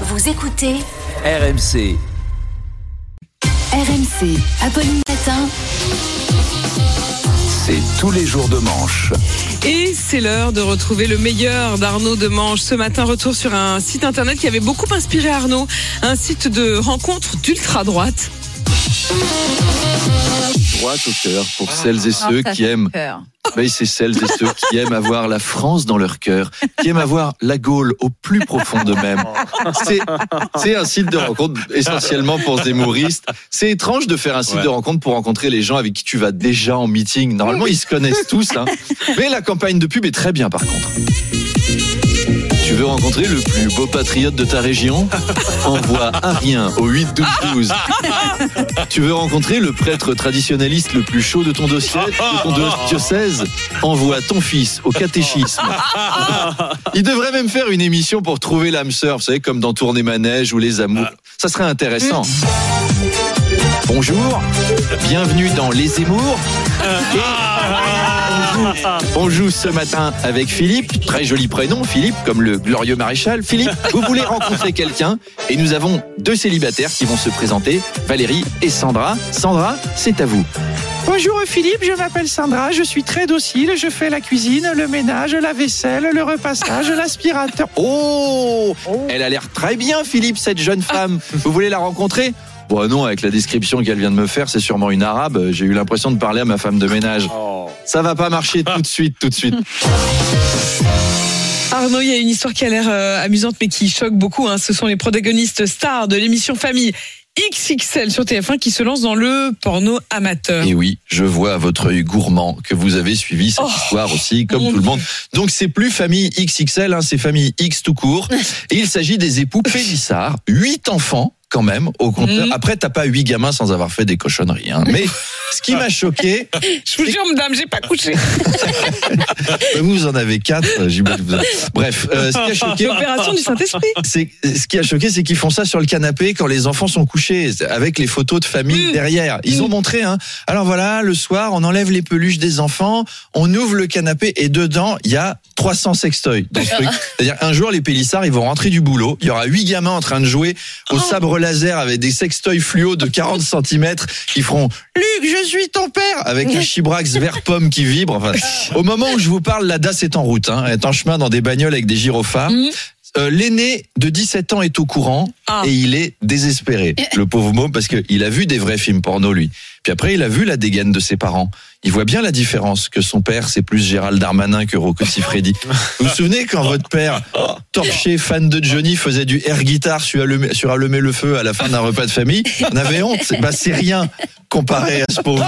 Vous écoutez RMC. RMC. Apolline Matin. C'est tous les jours de manche. Et c'est l'heure de retrouver le meilleur d'Arnaud Demange. Ce matin, retour sur un site internet qui avait beaucoup inspiré Arnaud, un site de rencontre d'ultra-droite. droite au cœur pour celles et ceux qui aiment. Oui, c'est celles et ceux qui aiment avoir la France dans leur cœur, qui aiment avoir la Gaule au plus profond d'eux-mêmes. C'est, c'est un site de rencontre essentiellement pour zémouristes. C'est étrange de faire un site de rencontre pour rencontrer les gens avec qui tu vas déjà en meeting. Normalement, ils se connaissent tous, hein. Mais la campagne de pub est très bien par contre. Tu veux rencontrer le plus beau patriote de ta région Envoie un rien au 8 12 12. Tu veux rencontrer le prêtre traditionnaliste le plus chaud de ton dossier, de ton diocèse Envoie ton fils au catéchisme. Il devrait même faire une émission pour trouver l'âme sœur, vous savez, comme dans Tourner Manège ou Les Amours. Ça serait intéressant. Bonjour, bienvenue dans Les Émours. Et on joue- ce matin avec Philippe, très joli prénom, Philippe, comme le glorieux maréchal. Philippe, vous voulez rencontrer quelqu'un? Et nous avons deux célibataires qui vont se présenter, Valérie et Sandra. Sandra, c'est à vous. Bonjour Philippe, je m'appelle Sandra, je suis très docile, je fais la cuisine, le ménage, la vaisselle, le repassage, l'aspirateur. Oh, elle a l'air très bien, Philippe, cette jeune femme. Vous voulez la rencontrer? Bon non, avec la description qu'elle vient de me faire, c'est sûrement une arabe. J'ai eu l'impression de parler à ma femme de ménage. Ça va pas marcher tout de suite, tout de suite. Arnaud, il y a une histoire qui a l'air euh, amusante mais qui choque beaucoup. hein. Ce sont les protagonistes stars de l'émission Famille XXL sur TF1 qui se lancent dans le porno amateur. Et oui, je vois à votre œil gourmand que vous avez suivi cette Oh, histoire aussi, comme tout le monde. Donc c'est plus famille XXL, hein, c'est famille X tout court. Et il s'agit des époux Pélissard, huit enfants quand même au compteur. Mhm. Après, t'as pas huit gamins sans avoir fait des cochonneries. hein. Mais ce qui m'a choqué, Je vous jure, madame, j'ai pas couché. vous en avez quatre. j'imagine Bref, euh, ce qui a choqué, L'opération du Saint-Esprit. c'est ce qui a choqué, c'est qu'ils font ça sur le canapé quand les enfants sont couchés, avec les photos de famille Mm. derrière. Ils ont montré. Hein. Alors voilà, le soir, on enlève les peluches des enfants, on ouvre le canapé et dedans, il y a 300 sextoys dans ce truc. C'est-à-dire un jour, les pélissards, ils vont rentrer du boulot. Il y aura huit gamins en train de jouer au sabre laser avec des sextoys fluo de 40 cm qui feront Luc, je suis ton père avec un chibrax vert pomme qui vibre. Enfin, au moment où je vous parle, la DAS est en route. Hein. Elle est en chemin dans des bagnoles avec des gyrophares. Mhm. Euh, L'aîné de 17 ans est au courant Ah. et il est désespéré, le pauvre môme, parce qu'il a vu des vrais films porno, lui. Puis après, il a vu la dégaine de ses parents. Il voit bien la différence, que son père, c'est plus Gérald Darmanin que Rocco Siffredi. vous vous souvenez quand votre père, torché, fan de Johnny, faisait du air guitare sur allumer, sur allumer le feu à la fin d'un repas de famille? On avait honte. Bah, c'est rien comparé à ce pauvre.